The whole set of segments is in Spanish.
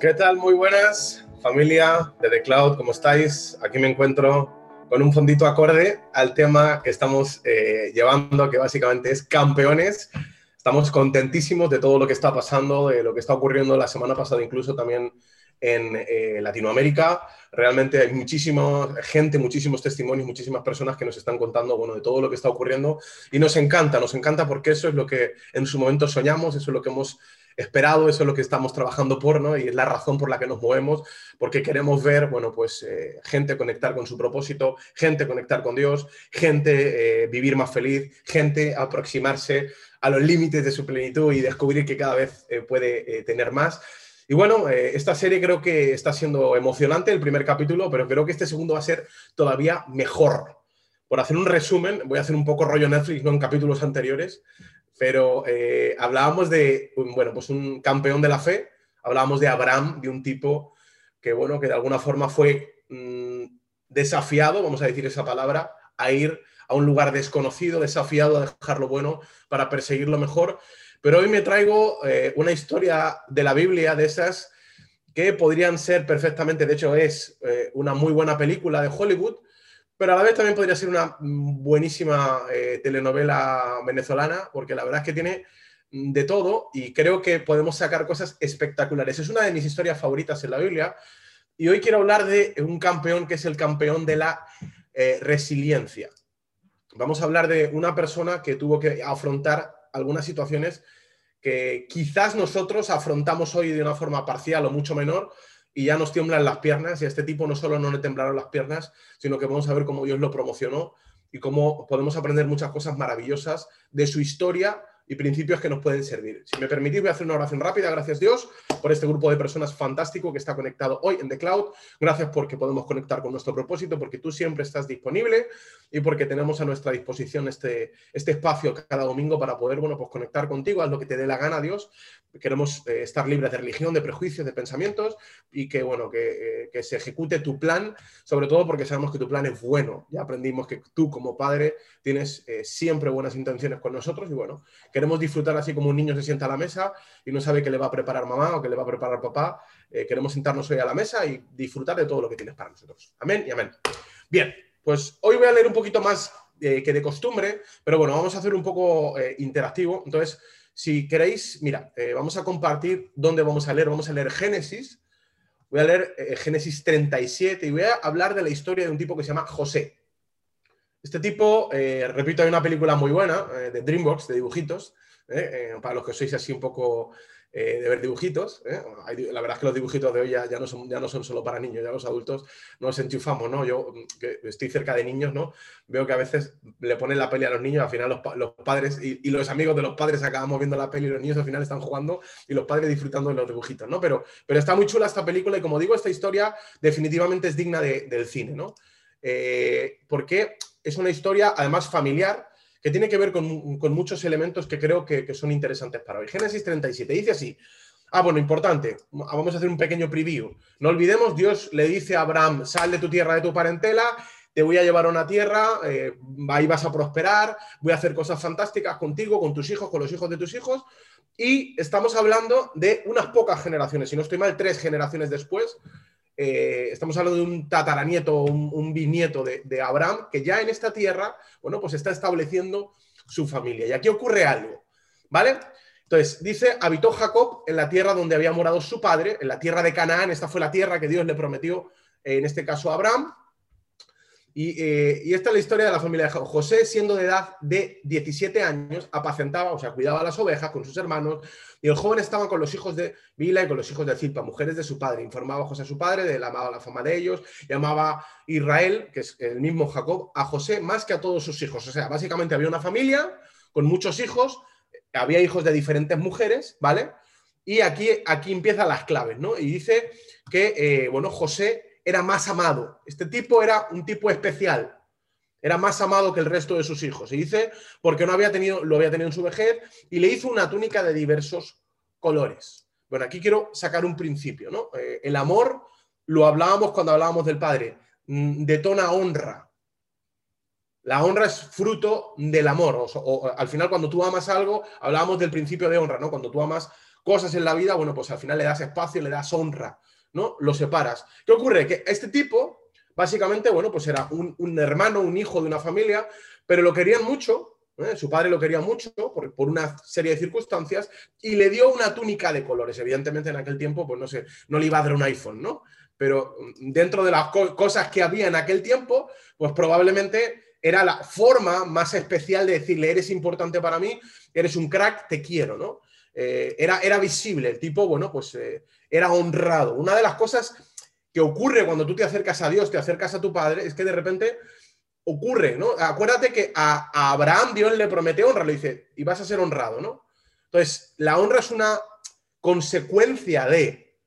¿Qué tal? Muy buenas, familia de The Cloud, ¿cómo estáis? Aquí me encuentro con un fondito acorde al tema que estamos eh, llevando, que básicamente es campeones. Estamos contentísimos de todo lo que está pasando, de lo que está ocurriendo la semana pasada, incluso también en eh, Latinoamérica. Realmente hay muchísima gente, muchísimos testimonios, muchísimas personas que nos están contando bueno, de todo lo que está ocurriendo y nos encanta, nos encanta porque eso es lo que en su momento soñamos, eso es lo que hemos esperado, eso es lo que estamos trabajando por, ¿no? Y es la razón por la que nos movemos, porque queremos ver, bueno, pues eh, gente conectar con su propósito, gente conectar con Dios, gente eh, vivir más feliz, gente aproximarse a los límites de su plenitud y descubrir que cada vez puede tener más. Y bueno, eh, esta serie creo que está siendo emocionante, el primer capítulo, pero creo que este segundo va a ser todavía mejor. Por hacer un resumen, voy a hacer un poco rollo Netflix, no en capítulos anteriores, pero eh, hablábamos de, bueno, pues un campeón de la fe, hablábamos de Abraham, de un tipo que, bueno, que de alguna forma fue mm, desafiado, vamos a decir esa palabra, a ir a un lugar desconocido, desafiado a dejar lo bueno para perseguir lo mejor. Pero hoy me traigo eh, una historia de la Biblia de esas que podrían ser perfectamente, de hecho es eh, una muy buena película de Hollywood, pero a la vez también podría ser una buenísima eh, telenovela venezolana, porque la verdad es que tiene de todo y creo que podemos sacar cosas espectaculares. Es una de mis historias favoritas en la Biblia y hoy quiero hablar de un campeón que es el campeón de la resiliencia. Vamos a hablar de una persona que tuvo que afrontar algunas situaciones que quizás nosotros afrontamos hoy de una forma parcial o mucho menor y ya nos tiemblan las piernas y a este tipo no solo no le temblaron las piernas, sino que vamos a ver cómo Dios lo promocionó y cómo podemos aprender muchas cosas maravillosas de su historia y principios que nos pueden servir. Si me permitís, voy a hacer una oración rápida. Gracias Dios por este grupo de personas fantástico que está conectado hoy en The Cloud. Gracias porque podemos conectar con nuestro propósito, porque tú siempre estás disponible y porque tenemos a nuestra disposición este, este espacio cada domingo para poder bueno, pues conectar contigo, haz lo que te dé la gana, Dios. Queremos eh, estar libres de religión, de prejuicios, de pensamientos y que, bueno, que, eh, que se ejecute tu plan, sobre todo porque sabemos que tu plan es bueno. Ya aprendimos que tú como padre tienes eh, siempre buenas intenciones con nosotros y bueno, que queremos disfrutar así como un niño se sienta a la mesa y no sabe qué le va a preparar mamá o qué le va a preparar papá. Queremos sentarnos hoy a la mesa y disfrutar de todo lo que tienes para nosotros. Amén y amén. Bien, pues hoy voy a leer un poquito más que de costumbre, pero bueno, vamos a hacer un poco interactivo. Entonces, si queréis, mira, vamos a compartir dónde vamos a leer. Vamos a leer Génesis. Voy a leer Génesis 37 y voy a hablar de la historia de un tipo que se llama José. Este tipo, eh, repito, hay una película muy buena eh, de DreamWorks, de dibujitos, eh, para los que sois así un poco de ver dibujitos. la verdad es que los dibujitos de hoy ya, no son, ya no son solo para niños, ya los adultos nos enchufamos, ¿no? Yo, que estoy cerca de niños, ¿no? Veo que a veces le ponen la peli a los niños, al final los, padres y, los amigos de los padres acabamos viendo la peli y los niños al final están jugando y los padres disfrutando de los dibujitos, ¿no? Pero, pero está muy chula esta película y como digo, esta historia definitivamente es digna del cine, ¿no? porque es una historia además familiar que tiene que ver con, muchos elementos que creo que, son interesantes para hoy. Génesis 37 dice así. Ah, bueno, importante. Vamos a hacer un pequeño preview. No olvidemos, Dios le dice a Abraham, sal de tu tierra, de tu parentela, te voy a llevar a una tierra, eh, ahí vas a prosperar, voy a hacer cosas fantásticas contigo, con tus hijos, con los hijos de tus hijos. Y estamos hablando de unas pocas generaciones, si no estoy mal, tres generaciones después, eh, estamos hablando de un tataranieto, un, un bisnieto de, Abraham, que ya en esta tierra, bueno, pues está estableciendo su familia. Y aquí ocurre algo, ¿vale? Entonces, dice, habitó Jacob en la tierra donde había morado su padre, en la tierra de Canaán, esta fue la tierra que Dios le prometió, en este caso a Abraham, eh, y, esta es la historia de la familia de José, siendo de edad de 17 años, apacentaba, o sea, cuidaba las ovejas con sus hermanos, y el joven estaba con los hijos de Bila y con los hijos de Zilpa, mujeres de su padre. Informaba José a su padre, de la fama de ellos, llamaba Israel, que es el mismo Jacob, a José más que a todos sus hijos. O sea, básicamente había una familia con muchos hijos, había hijos de diferentes mujeres, ¿vale? Y aquí, aquí empiezan las claves, ¿no? Y dice que, eh, bueno, José era más amado. Este tipo era un tipo especial. Era más amado que el resto de sus hijos. Y dice, porque no había tenido, lo había tenido en su vejez, y le hizo una túnica de diversos colores. Bueno, aquí quiero sacar un principio, ¿no? Eh, el amor, lo hablábamos cuando hablábamos del padre, mm, detona honra. La honra es fruto del amor. O, al final, cuando tú amas algo, hablábamos del principio de honra, ¿no? Cuando tú amas cosas en la vida, bueno, pues al final le das espacio, le das honra, ¿no? Lo separas. ¿Qué ocurre? Que este tipo, básicamente, bueno, pues era un, hermano, un hijo de una familia, pero lo querían mucho, ¿eh? su padre lo quería mucho por, por, una serie de circunstancias y le dio una túnica de colores. Evidentemente en aquel tiempo, pues no sé, no le iba a dar un iPhone, ¿no? Pero dentro de las cosas que había en aquel tiempo, pues probablemente era la forma más especial de decirle, eres importante para mí, eres un crack, te quiero, ¿no? Eh, era, era visible, el tipo, bueno, pues eh, era honrado. Una de las cosas que ocurre cuando tú te acercas a Dios, te acercas a tu padre, es que de repente ocurre, ¿no? Acuérdate que a, Abraham Dios le promete honra, le dice, y vas a ser honrado, ¿no? Entonces, la honra es una consecuencia de,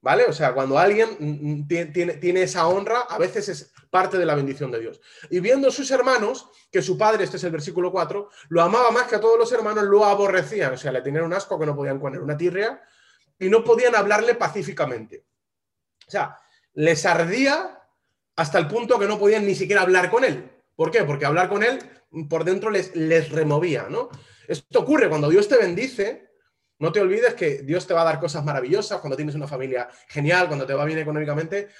¿vale? O sea, cuando alguien tiene, tiene esa honra, a veces es parte de la bendición de Dios. Y viendo sus hermanos, que su padre, este es el versículo 4, lo amaba más que a todos los hermanos, lo aborrecían, o sea, le tenían un asco que no podían poner una tirria y no podían hablarle pacíficamente. O sea, les ardía hasta el punto que no podían ni siquiera hablar con él. ¿Por qué? Porque hablar con él por dentro les, les removía, ¿no? Esto ocurre cuando Dios te bendice, no te olvides que Dios te va a dar cosas maravillosas cuando tienes una familia genial, cuando te va bien económicamente,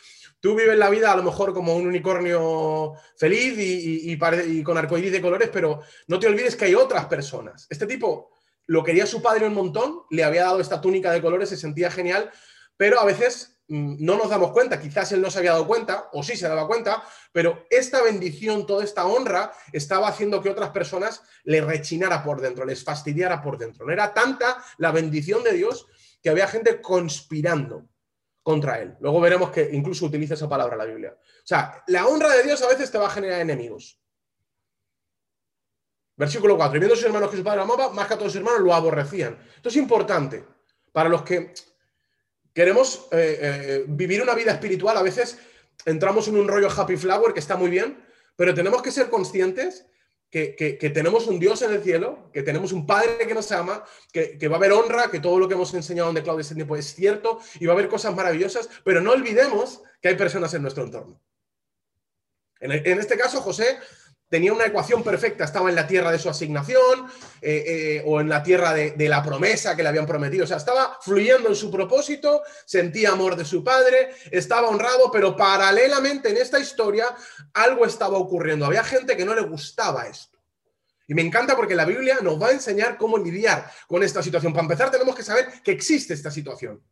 Tú vives la vida a lo mejor como un unicornio feliz y, y, con arcoíris de colores, pero no te olvides que hay otras personas. Este tipo lo quería su padre un montón, le había dado esta túnica de colores, se sentía genial, pero a veces mm, no nos damos cuenta, quizás él no se había dado cuenta, o sí se daba cuenta, pero esta bendición, toda esta honra, estaba haciendo que otras personas le rechinara por dentro, les fastidiara por dentro. No era tanta la bendición de Dios que había gente conspirando contra él. Luego veremos que incluso utiliza esa palabra la Biblia. O sea, la honra de Dios a veces te va a generar enemigos. Versículo 4. Y viendo a sus hermanos que su padre amaba, más que a todos sus hermanos lo aborrecían. Esto es importante para los que queremos eh, eh, vivir una vida espiritual. A veces entramos en un rollo happy flower que está muy bien, pero tenemos que ser conscientes que, tenemos un Dios en el cielo, que tenemos un Padre que nos ama, que, va a haber honra, que todo lo que hemos enseñado en The Cloud este tiempo es cierto y va a haber cosas maravillosas, pero no olvidemos que hay personas en nuestro entorno. En, en este caso, José tenía una ecuación perfecta, estaba en la tierra de su asignación eh, eh, o en la tierra de, la promesa que le habían prometido, o sea, estaba fluyendo en su propósito, sentía amor de su padre, estaba honrado, pero paralelamente en esta historia algo estaba ocurriendo, había gente que no le gustaba esto. Y me encanta porque la Biblia nos va a enseñar cómo lidiar con esta situación. Para empezar, tenemos que saber que existe esta situación.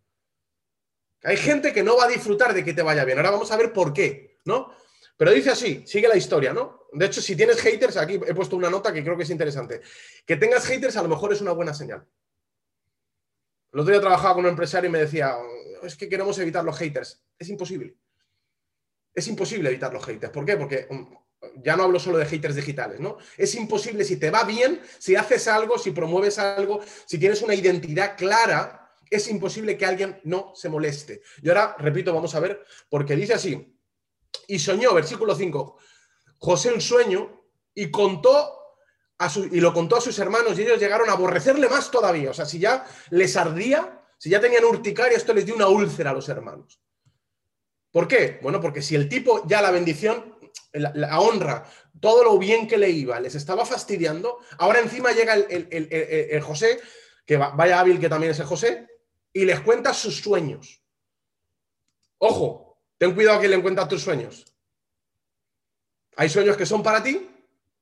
Hay gente que no va a disfrutar de que te vaya bien. Ahora vamos a ver por qué, ¿no? Pero dice así, sigue la historia, ¿no? De hecho, si tienes haters, aquí he puesto una nota que creo que es interesante. Que tengas haters a lo mejor es una buena señal. El otro día trabajaba con un empresario y me decía, es que queremos evitar los haters. Es imposible. Es imposible evitar los haters. ¿Por qué? Porque mm, ya no hablo solo de haters digitales, ¿no? Es imposible si te va bien, si haces algo, si promueves algo, si tienes una identidad clara, es imposible que alguien no se moleste. Y ahora, repito, vamos a ver, porque dice así, y soñó, versículo 5, José un sueño y contó a y lo contó a sus hermanos y ellos llegaron a aborrecerle más todavía. O sea, si ya les ardía, si ya tenían urticaria, esto les dio una úlcera a los hermanos. ¿Por qué? Bueno, porque si el tipo ya la bendición, la, honra, todo lo bien que le iba, les estaba fastidiando, ahora encima llega el, José, que vaya hábil que también es el José, y les cuenta sus sueños. Ojo, Ten cuidado que le encuentras tus sueños. Hay sueños que son para ti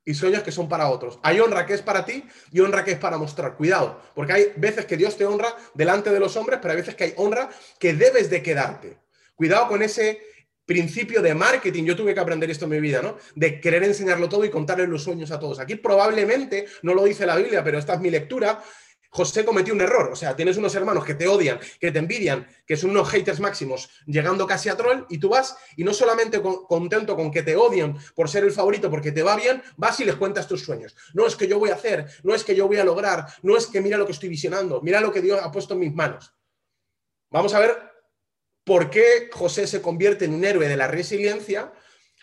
y sueños que son para otros. Hay honra que es para ti y honra que es para mostrar. Cuidado, porque hay veces que Dios te honra delante de los hombres, pero hay veces que hay honra que debes de quedarte. Cuidado con ese principio de marketing. Yo tuve que aprender esto en mi vida, ¿no? De querer enseñarlo todo y contarle los sueños a todos. Aquí probablemente, no lo dice la Biblia, pero esta es mi lectura, José cometió un error. O sea, tienes unos hermanos que te odian, que te envidian, que son unos haters máximos, llegando casi a troll, y tú vas y no solamente contento con que te odian por ser el favorito, porque te va bien, vas y les cuentas tus sueños. No es que yo voy a hacer, no es que yo voy a lograr, no es que mira lo que estoy visionando, mira lo que Dios ha puesto en mis manos. Vamos a ver por qué José se convierte en un héroe de la resiliencia,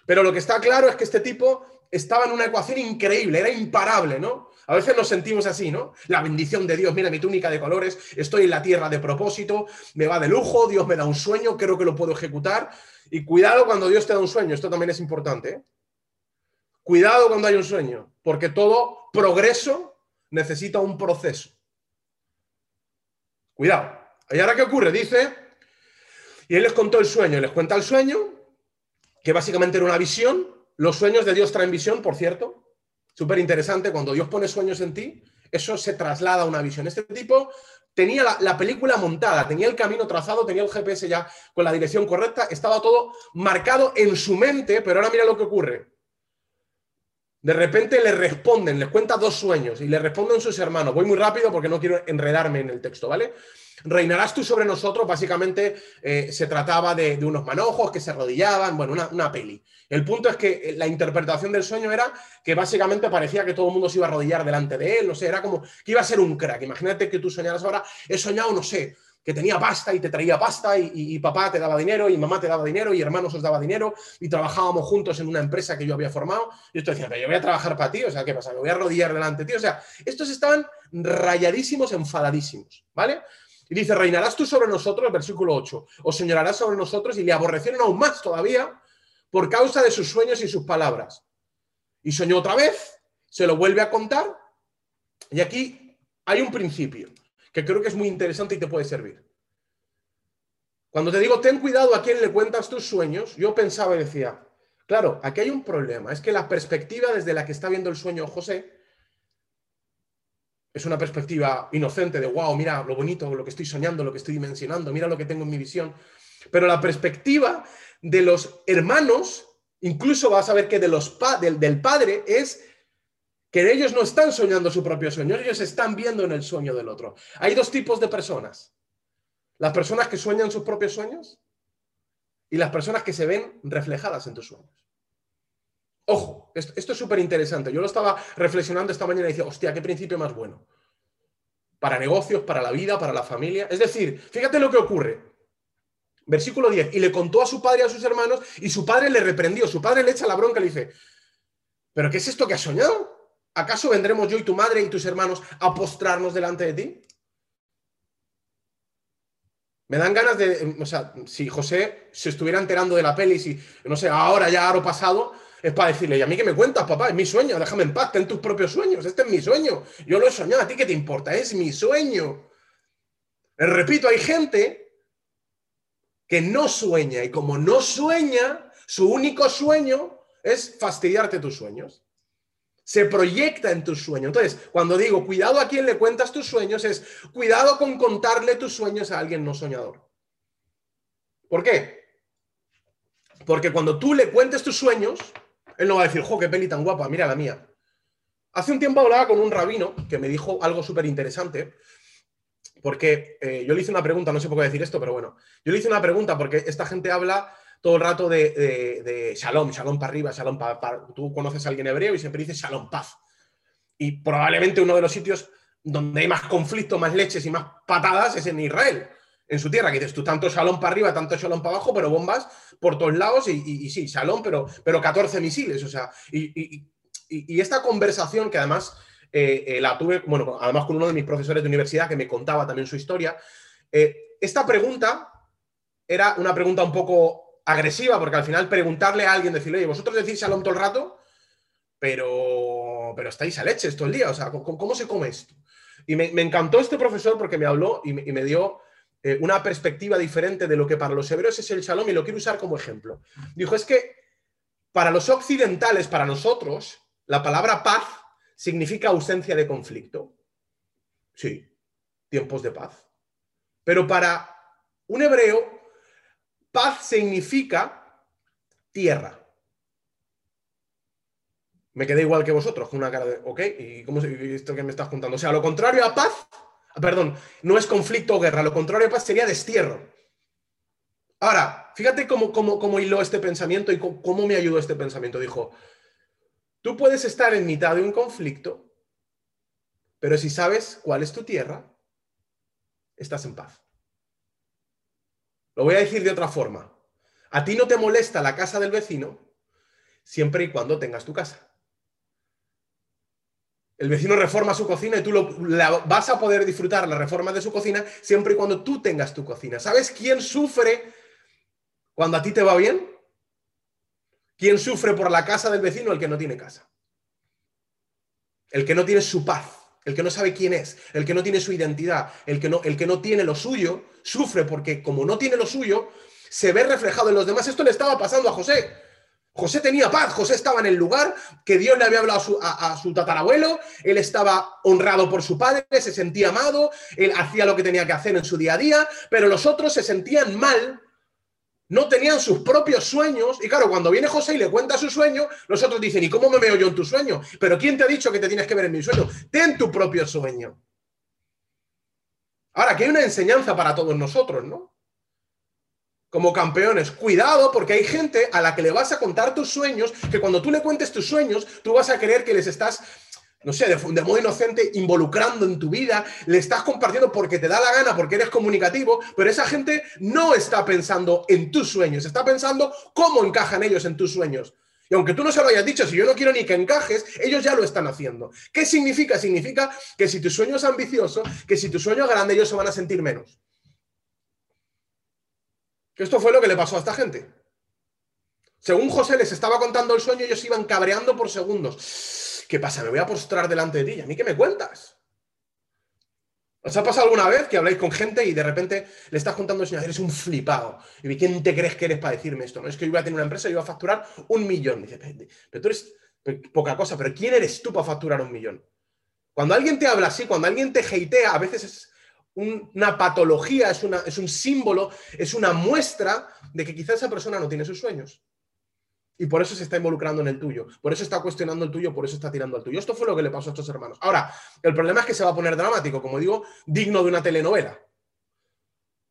pero lo que está claro es que este tipo estaba en una ecuación increíble, era imparable, ¿no? A veces nos sentimos así, ¿no? La bendición de Dios, mira mi túnica de colores, estoy en la tierra de propósito, me va de lujo, Dios me da un sueño, creo que lo puedo ejecutar. Y cuidado cuando Dios te da un sueño, esto también es importante. ¿eh? Cuidado cuando hay un sueño, porque todo progreso necesita un proceso. Cuidado. ¿Y ahora qué ocurre? Dice, y él les contó el sueño, les cuenta el sueño, que básicamente era una visión. Los sueños de Dios traen visión, por cierto. Súper interesante, cuando Dios pone sueños en ti, eso se traslada a una visión. Este tipo tenía la, película montada, tenía el camino trazado, tenía el GPS ya con la dirección correcta, estaba todo marcado en su mente, pero ahora mira lo que ocurre. De repente le responden, les cuenta dos sueños y le responden sus hermanos. Voy muy rápido porque no quiero enredarme en el texto, ¿vale? Reinarás tú sobre nosotros, básicamente eh, se trataba de, unos manojos que se arrodillaban, bueno, una, peli. El punto es que la interpretación del sueño era que básicamente parecía que todo el mundo se iba a arrodillar delante de él, no sé, era como que iba a ser un crack. Imagínate que tú soñaras ahora, he soñado, no sé, que tenía pasta y te traía pasta y, papá te daba dinero y mamá te daba dinero y hermanos os daba dinero y trabajábamos juntos en una empresa que yo había formado. Y esto decía, pero yo voy a trabajar para ti, o sea, ¿qué pasa? Me voy a arrodillar delante de ti. O sea, estos estaban rayadísimos, enfadadísimos, ¿vale? Y dice, reinarás tú sobre nosotros, versículo 8, o señorarás sobre nosotros y le aborrecieron aún más todavía por causa de sus sueños y sus palabras. Y soñó otra vez, se lo vuelve a contar, y aquí hay un principio que creo que es muy interesante y te puede servir. Cuando te digo, ten cuidado a quién le cuentas tus sueños, yo pensaba y decía, claro, aquí hay un problema, es que la perspectiva desde la que está viendo el sueño José es una perspectiva inocente de, wow, mira lo bonito, lo que estoy soñando, lo que estoy dimensionando, mira lo que tengo en mi visión. Pero la perspectiva de los hermanos, incluso vas a ver que de los del, del padre, es que ellos no están soñando su propio sueño, ellos están viendo en el sueño del otro. Hay dos tipos de personas. Las personas que sueñan sus propios sueños y las personas que se ven reflejadas en tus sueños. Ojo, esto, es súper interesante. Yo lo estaba reflexionando esta mañana y decía, hostia, qué principio más bueno. Para negocios, para la vida, para la familia. Es decir, fíjate lo que ocurre. Versículo 10. Y le contó a su padre y a sus hermanos y su padre le reprendió. Su padre le echa la bronca y le dice, ¿pero qué es esto que has soñado? ¿Acaso vendremos yo y tu madre y tus hermanos a postrarnos delante de ti? Me dan ganas de, o sea, si José se estuviera enterando de la peli, si, no sé, ahora ya, ahora pasado, es para decirle, ¿y a mí qué me cuentas, papá? Es mi sueño, déjame en paz, ten tus propios sueños, este es mi sueño. Yo lo he soñado, ¿a ti qué te importa? Es mi sueño. repito, hay gente que no sueña y como no sueña, su único sueño es fastidiarte tus sueños. Se proyecta en tus sueños. Entonces, cuando digo cuidado a quien le cuentas tus sueños, es cuidado con contarle tus sueños a alguien no soñador. ¿Por qué? Porque cuando tú le cuentes tus sueños, él no va a decir, jo, qué peli tan guapa, mira la mía. Hace un tiempo hablaba con un rabino que me dijo algo súper interesante, porque eh, yo le hice una pregunta, no sé por qué decir esto, pero bueno, yo le hice una pregunta porque esta gente habla todo el rato de, shalom, shalom para arriba, shalom para, Tú conoces a alguien hebreo y siempre dice shalom, paz. Y probablemente uno de los sitios donde hay más conflicto, más leches y más patadas es en Israel en su tierra, que dices tú tanto salón para arriba, tanto salón para abajo, pero bombas por todos lados y, sí, salón, pero, pero 14 misiles, o sea, y, esta conversación que además eh, eh, la tuve, bueno, además con uno de mis profesores de universidad que me contaba también su historia, eh, esta pregunta era una pregunta un poco agresiva, porque al final preguntarle a alguien, decirle, oye, vosotros decís salón todo el rato, pero, pero estáis a leches todo el día, o sea, ¿cómo, se come esto? Y me, encantó este profesor porque me habló y me dio eh, una perspectiva diferente de lo que para los hebreos es el shalom y lo quiero usar como ejemplo. Dijo, es que para los occidentales, para nosotros, la palabra paz significa ausencia de conflicto. Sí, tiempos de paz. Pero para un hebreo, paz significa tierra. Me quedé igual que vosotros, con una cara de, ok, ¿y cómo esto que me estás contando? O sea, lo contrario a paz perdón, no es conflicto o guerra, lo contrario paz sería destierro. Ahora, fíjate cómo, cómo, cómo hiló este pensamiento y cómo, cómo me ayudó este pensamiento. Dijo, tú puedes estar en mitad de un conflicto, pero si sabes cuál es tu tierra, estás en paz. Lo voy a decir de otra forma. A ti no te molesta la casa del vecino siempre y cuando tengas tu casa. El vecino reforma su cocina y tú lo, vas a poder disfrutar la reforma de su cocina siempre y cuando tú tengas tu cocina. ¿Sabes quién sufre cuando a ti te va bien? ¿Quién sufre por la casa del vecino? El que no tiene casa. El que no tiene su paz el que no sabe quién es, el que no tiene su identidad, el que no, el que no tiene lo suyo, sufre porque como no tiene lo suyo, se ve reflejado en los demás. Esto le estaba pasando a José. José tenía paz, José estaba en el lugar que Dios le había hablado a su, tatarabuelo, él estaba honrado por su padre, se sentía amado, él hacía lo que tenía que hacer en su día a día, pero los otros se sentían mal, no tenían sus propios sueños, y claro, cuando viene José y le cuenta su sueño, los otros dicen, ¿y cómo me veo yo en tu sueño? Pero ¿quién te ha dicho que te tienes que ver en mi sueño? Ten tu propio sueño. Ahora, que hay una enseñanza para todos nosotros, ¿no? Como campeones. Cuidado porque hay gente a la que le vas a contar tus sueños, que cuando tú le cuentes tus sueños, tú vas a creer que les estás, no sé, de, de, modo inocente, involucrando en tu vida, le estás compartiendo porque te da la gana, porque eres comunicativo, pero esa gente no está pensando en tus sueños, está pensando cómo encajan ellos en tus sueños. Y aunque tú no se lo hayas dicho, si yo no quiero ni que encajes, ellos ya lo están haciendo. ¿Qué significa? Significa que si tu sueño es ambicioso, que si tu sueño es grande, ellos se van a sentir menos. Que esto fue lo que le pasó a esta gente. Según José les estaba contando el sueño, ellos iban cabreando por segundos. ¿Qué pasa? Me voy a postrar delante de ti. ¿A mí qué me cuentas? ¿Os ha pasado alguna vez que habláis con gente y de repente le estás contando el sueño? Eres un flipado. ¿Y quién te crees que eres para decirme esto? No es que yo iba a tener una empresa y iba a facturar un millón. Dice, pero tú eres poca cosa, pero ¿quién eres tú para facturar un millón? Cuando alguien te habla así, cuando alguien te hatea, a veces es, una patología, es, una, es un símbolo, es una muestra de que quizá esa persona no tiene sus sueños. Y por eso se está involucrando en el tuyo, por eso está cuestionando el tuyo, por eso está tirando al tuyo. Esto fue lo que le pasó a estos hermanos. Ahora, el problema es que se va a poner dramático, como digo, digno de una telenovela.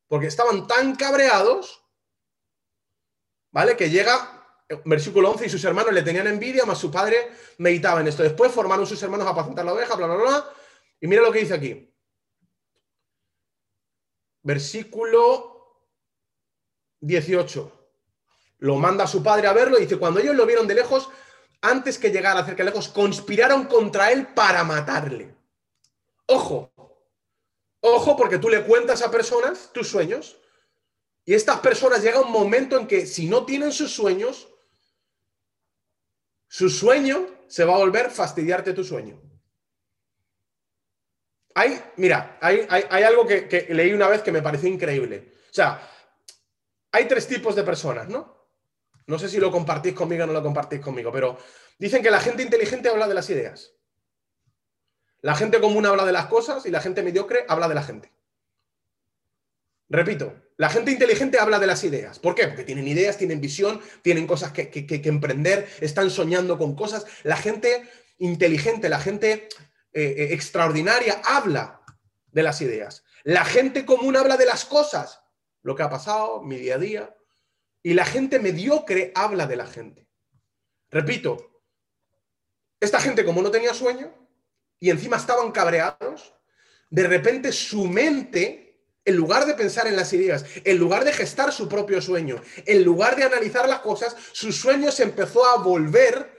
Porque estaban tan cabreados, ¿vale? Que llega, versículo 11, y sus hermanos le tenían envidia, más su padre meditaba en esto. Después formaron sus hermanos a apacentar la oveja, bla, bla, bla. Y mira lo que dice aquí versículo 18. Lo manda a su padre a verlo y dice, cuando ellos lo vieron de lejos, antes que llegara cerca de lejos, conspiraron contra él para matarle. Ojo, ojo porque tú le cuentas a personas tus sueños y estas personas llega un momento en que si no tienen sus sueños, su sueño se va a volver fastidiarte tu sueño. Hay, mira, hay, algo que, leí una vez que me pareció increíble. O sea, hay tres tipos de personas, ¿no? No sé si lo compartís conmigo o no lo compartís conmigo, pero dicen que la gente inteligente habla de las ideas. La gente común habla de las cosas y la gente mediocre habla de la gente. Repito, la gente inteligente habla de las ideas. ¿Por qué? Porque tienen ideas, tienen visión, tienen cosas que, que emprender, están soñando con cosas. La gente inteligente, la gente eh, eh, extraordinaria habla de las ideas. La gente común habla de las cosas, lo que ha pasado, mi día a día. Y la gente mediocre habla de la gente. Repito, esta gente como no tenía sueño y encima estaban cabreados, de repente su mente, en lugar de pensar en las ideas, en lugar de gestar su propio sueño, en lugar de analizar las cosas, su sueño se empezó a volver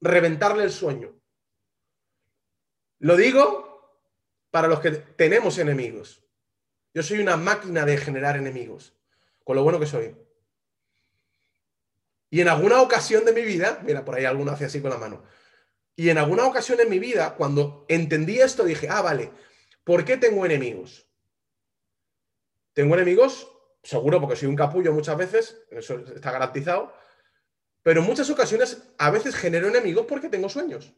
reventarle el sueño. Lo digo para los que tenemos enemigos. Yo soy una máquina de generar enemigos, con lo bueno que soy. Y en alguna ocasión de mi vida, mira, por ahí alguno hace así con la mano, y en alguna ocasión en mi vida, cuando entendí esto, dije, ah, vale, ¿por qué tengo enemigos? Tengo enemigos, seguro porque soy un capullo muchas veces, eso está garantizado, pero en muchas ocasiones a veces genero enemigos porque tengo sueños.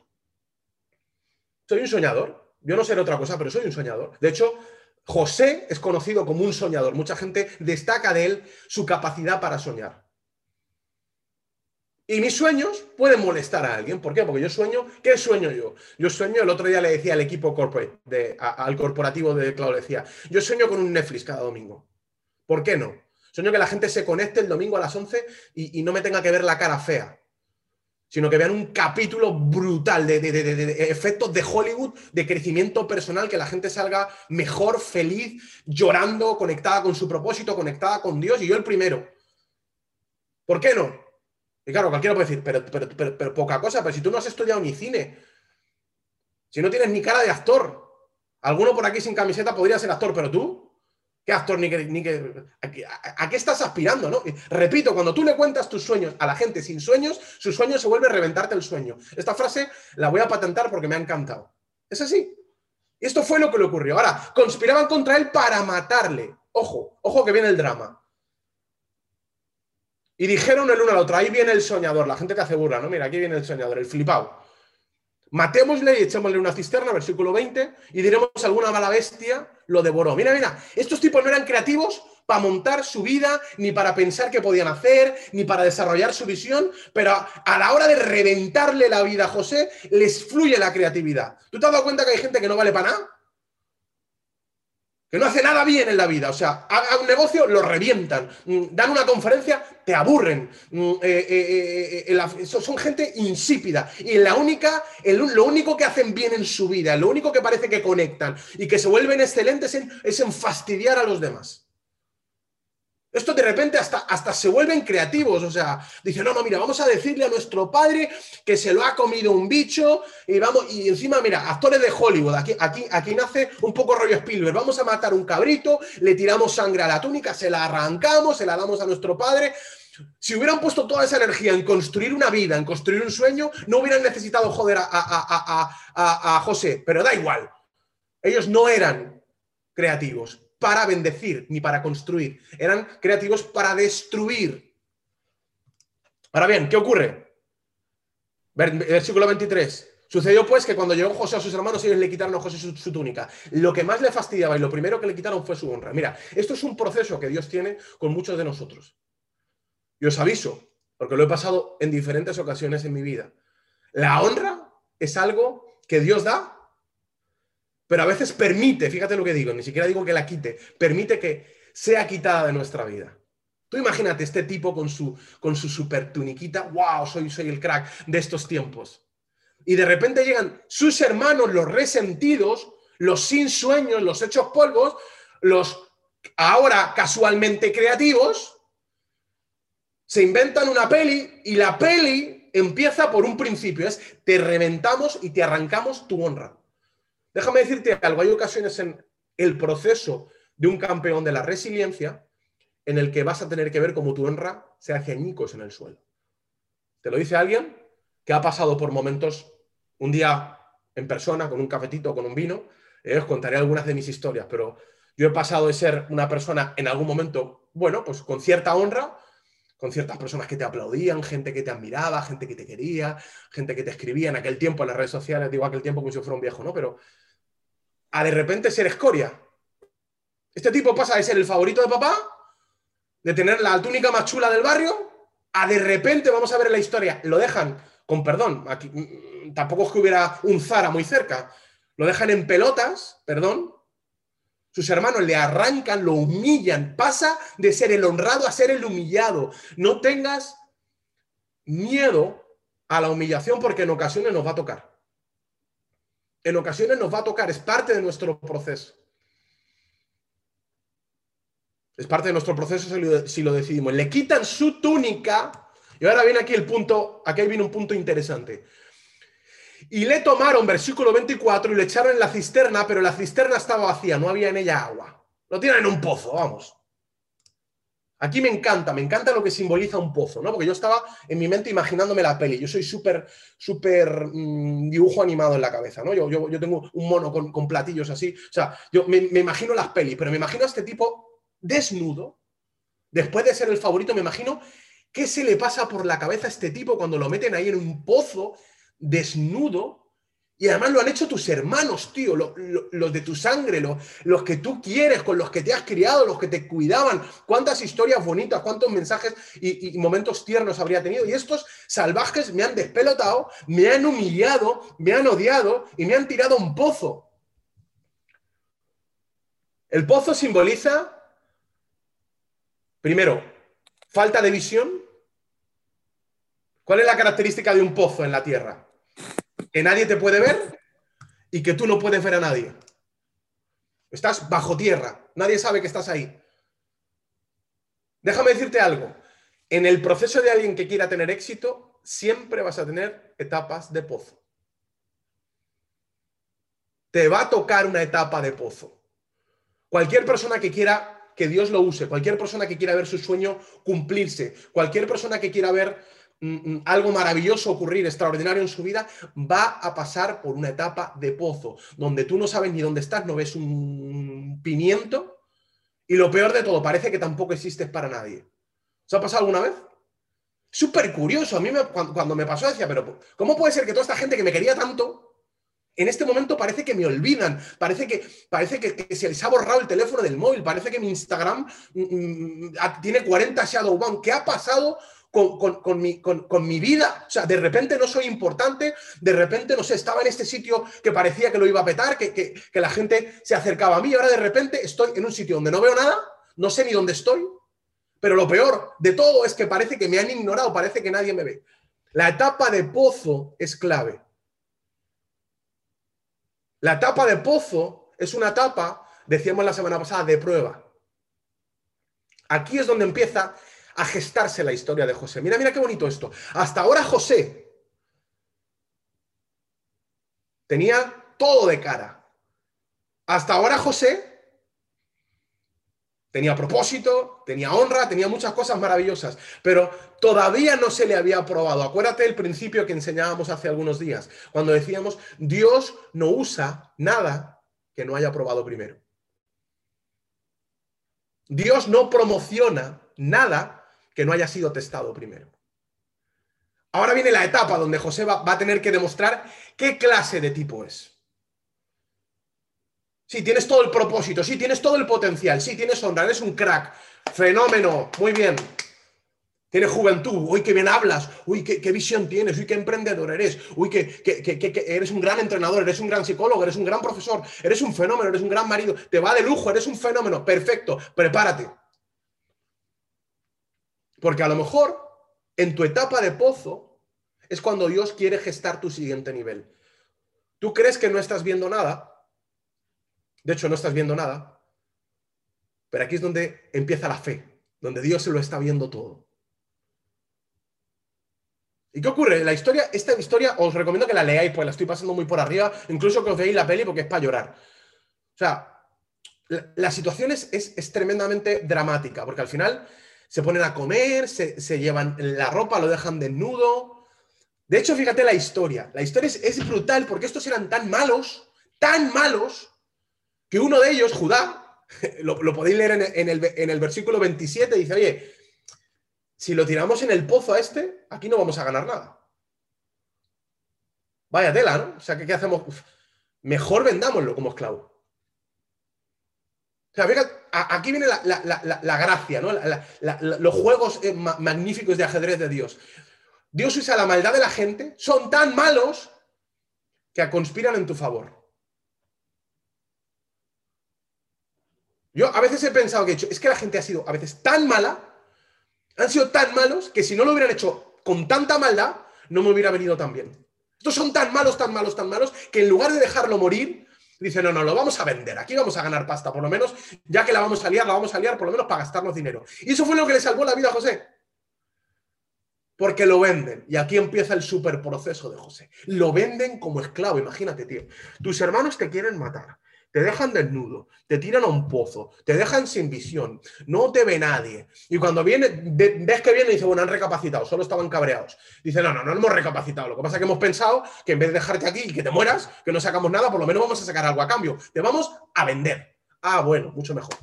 Soy un soñador. Yo no seré otra cosa, pero soy un soñador. De hecho, José es conocido como un soñador. Mucha gente destaca de él su capacidad para soñar. Y mis sueños pueden molestar a alguien. ¿Por qué? Porque yo sueño. ¿Qué sueño yo? Yo sueño, el otro día le decía al equipo corporate, de, al corporativo de Cloud, le decía, yo sueño con un Netflix cada domingo. ¿Por qué no? Sueño que la gente se conecte el domingo a las 11 y no me tenga que ver la cara fea sino que vean un capítulo brutal de, efectos de Hollywood, de crecimiento personal, que la gente salga mejor, feliz, llorando, conectada con su propósito, conectada con Dios, y yo el primero. ¿Por qué no? Y claro, cualquiera puede decir, pero, pero, poca cosa, pero si tú no has estudiado ni cine, si no tienes ni cara de actor, alguno por aquí sin camiseta podría ser actor, pero tú, ¿Qué actor ni a, qué estás aspirando? ¿no? Repito, cuando tú le cuentas tus sueños a la gente sin sueños, su sueño se vuelve a reventarte el sueño. Esta frase la voy a patentar porque me ha encantado. Es así. Esto fue lo que le ocurrió. Ahora, conspiraban contra él para matarle. Ojo, ojo que viene el drama. Y dijeron el uno al otro, ahí viene el soñador, la gente que hace ¿no? Mira, aquí viene el soñador, el flipado. Matémosle y echémosle una cisterna, versículo 20, y diremos alguna mala bestia lo devoró. Mira, mira, estos tipos no eran creativos para montar su vida, ni para pensar qué podían hacer, ni para desarrollar su visión, pero a la hora de reventarle la vida a José, les fluye la creatividad. ¿Tú te has dado cuenta que hay gente que no vale para nada? Que no hace nada bien en la vida. O sea, haga un negocio, lo revientan. Mm, dan una conferencia, te aburren. Mm, eh, eh, eh, son gente insípida. Y la única, lo único que hacen bien en su vida, lo único que parece que conectan y que se vuelven excelentes es en fastidiar a los demás. Esto de repente hasta, hasta se vuelven creativos, o sea, dicen, no, no, mira, vamos a decirle a nuestro padre que se lo ha comido un bicho y vamos, y encima, mira, actores de Hollywood, aquí, aquí, aquí nace un poco rollo Spielberg, vamos a matar un cabrito, le tiramos sangre a la túnica, se la arrancamos, se la damos a nuestro padre. Si hubieran puesto toda esa energía en construir una vida, en construir un sueño, no hubieran necesitado joder a, a José, pero da igual. Ellos no eran creativos para bendecir ni para construir, eran creativos para destruir. Ahora bien, ¿qué ocurre? Versículo 23. Sucedió pues que cuando llegó José a sus hermanos, ellos le quitaron a José su, túnica. Lo que más le fastidiaba y lo primero que le quitaron fue su honra. Mira, esto es un proceso que Dios tiene con muchos de nosotros. Y os aviso, porque lo he pasado en diferentes ocasiones en mi vida. La honra es algo que Dios da pero a veces permite, fíjate lo que digo, ni siquiera digo que la quite, permite que sea quitada de nuestra vida. Tú imagínate este tipo con su, con su super tuniquita, wow, soy, soy el crack de estos tiempos. Y de repente llegan sus hermanos, los resentidos, los sin sueños, los hechos polvos, los ahora casualmente creativos, se inventan una peli y la peli empieza por un principio, es te reventamos y te arrancamos tu honra. Déjame decirte algo, hay ocasiones en el proceso de un campeón de la resiliencia en el que vas a tener que ver cómo tu honra se hace añicos en el suelo. Te lo dice alguien que ha pasado por momentos, un día en persona, con un cafetito, con un vino, eh, os contaré algunas de mis historias, pero yo he pasado de ser una persona en algún momento, bueno, pues con cierta honra, con ciertas personas que te aplaudían, gente que te admiraba, gente que te quería, gente que te escribía en aquel tiempo en las redes sociales, digo aquel tiempo como si fuera un viejo, ¿no? Pero a de repente ser escoria. Este tipo pasa de ser el favorito de papá, de tener la túnica más chula del barrio, a de repente, vamos a ver la historia, lo dejan, con perdón, aquí, mm, tampoco es que hubiera un Zara muy cerca, lo dejan en pelotas, perdón, sus hermanos le arrancan, lo humillan, pasa de ser el honrado a ser el humillado. No tengas miedo a la humillación porque en ocasiones nos va a tocar en ocasiones nos va a tocar, es parte de nuestro proceso. Es parte de nuestro proceso si lo, decidimos. Le quitan su túnica. Y ahora viene aquí el punto, aquí viene un punto interesante. Y le tomaron, versículo 24, y le echaron en la cisterna, pero la cisterna estaba vacía, no había en ella agua. Lo tienen en un pozo, vamos. Aquí me encanta, me encanta lo que simboliza un pozo, ¿no? Porque yo estaba en mi mente imaginándome la peli. Yo soy súper, súper mm, dibujo animado en la cabeza, ¿no? Yo, yo, tengo un mono con, platillos así. O sea, yo me, me, imagino las pelis, pero me imagino a este tipo desnudo. Después de ser el favorito, me imagino qué se le pasa por la cabeza a este tipo cuando lo meten ahí en un pozo desnudo y además lo han hecho tus hermanos, tío, los, de tu sangre, los, que tú quieres, con los que te has criado, los que te cuidaban. Cuántas historias bonitas, cuántos mensajes y, momentos tiernos habría tenido. Y estos salvajes me han despelotado, me han humillado, me han odiado y me han tirado un pozo. El pozo simboliza, primero, falta de visión. ¿Cuál es la característica de un pozo en la tierra? Que nadie te puede ver y que tú no puedes ver a nadie. Estás bajo tierra, nadie sabe que estás ahí. Déjame decirte algo, en el proceso de alguien que quiera tener éxito, siempre vas a tener etapas de pozo. Te va a tocar una etapa de pozo. Cualquier persona que quiera que Dios lo use, cualquier persona que quiera ver su sueño cumplirse, cualquier persona que quiera ver algo maravilloso ocurrir, extraordinario en su vida, va a pasar por una etapa de pozo, donde tú no sabes ni dónde estás, no ves un pimiento, y lo peor de todo, parece que tampoco existes para nadie. ¿Os ha pasado alguna vez? Súper curioso. A mí cuando, me pasó decía, pero ¿cómo puede ser que toda esta gente que me quería tanto, en este momento parece que me olvidan, parece que, parece que, se les ha borrado el teléfono del móvil, parece que mi Instagram mm, mm, tiene 40 shadow ban. ¿Qué ha pasado con, mi, vida. O sea, de repente no soy importante, de repente, no sé, estaba en este sitio que parecía que lo iba a petar, que, que, la gente se acercaba a mí y ahora de repente estoy en un sitio donde no veo nada, no sé ni dónde estoy. Pero lo peor de todo es que parece que me han ignorado, parece que nadie me ve. La etapa de pozo es clave. La etapa de pozo es una etapa, decíamos la semana pasada, de prueba. Aquí es donde empieza a gestarse la historia de José. Mira, mira qué bonito esto. Hasta ahora José tenía todo de cara. Hasta ahora José tenía propósito, tenía honra, tenía muchas cosas maravillosas, pero todavía no se le había probado. Acuérdate el principio que enseñábamos hace algunos días, cuando decíamos, Dios no usa nada que no haya probado primero. Dios no promociona nada que no haya sido testado primero. Ahora viene la etapa donde José va, a tener que demostrar qué clase de tipo es. Sí, tienes todo el propósito, sí, tienes todo el potencial, sí, tienes honra, eres un crack, fenómeno, muy bien. Tienes juventud, uy, qué bien hablas, uy, qué, visión tienes, uy, qué emprendedor eres, uy, que, eres un gran entrenador, eres un gran psicólogo, eres un gran profesor, eres un fenómeno, eres un gran marido, te va de lujo, eres un fenómeno, perfecto, prepárate. Porque a lo mejor en tu etapa de pozo es cuando Dios quiere gestar tu siguiente nivel. Tú crees que no estás viendo nada, de hecho no estás viendo nada, pero aquí es donde empieza la fe, donde Dios se lo está viendo todo. ¿Y qué ocurre? La historia, esta historia os recomiendo que la leáis, pues la estoy pasando muy por arriba, incluso que os veáis la peli porque es para llorar. O sea, la, situación es, es, tremendamente dramática, porque al final se ponen a comer, se, llevan la ropa, lo dejan desnudo. De hecho, fíjate la historia. La historia es, brutal porque estos eran tan malos, tan malos, que uno de ellos, Judá, lo, podéis leer en, el, en el versículo 27, dice, oye, si lo tiramos en el pozo a este, aquí no vamos a ganar nada. Vaya tela, ¿no? O sea, ¿qué, hacemos? mejor vendámoslo como esclavo. O sea, aquí viene la, gracia, ¿no? los juegos eh, magníficos de ajedrez de Dios. Dios usa la maldad de la gente, son tan malos que conspiran en tu favor. Yo a veces he pensado que es que la gente ha sido a veces tan mala, han sido tan malos que si no lo hubieran hecho con tanta maldad, no me hubiera venido tan bien. Estos son tan malos, tan malos, tan malos, que en lugar de dejarlo morir, Dice, no, no, lo vamos a vender, aquí vamos a ganar pasta, por lo menos, ya que la vamos a liar, la vamos a liar por lo menos para gastarnos dinero. Y eso fue lo que le salvó la vida a José. Porque lo venden. Y aquí empieza el super proceso de José. Lo venden como esclavo, imagínate, tío. Tus hermanos te quieren matar te dejan desnudo, te tiran a un pozo, te dejan sin visión, no te ve nadie. Y cuando viene, ves que viene y dice, bueno, han recapacitado, solo estaban cabreados. Dice, no, no, no hemos recapacitado. Lo que pasa es que hemos pensado que en vez de dejarte aquí y que te mueras, que no sacamos nada, por lo menos vamos a sacar algo a cambio. Te vamos a vender. Ah, bueno, mucho mejor. O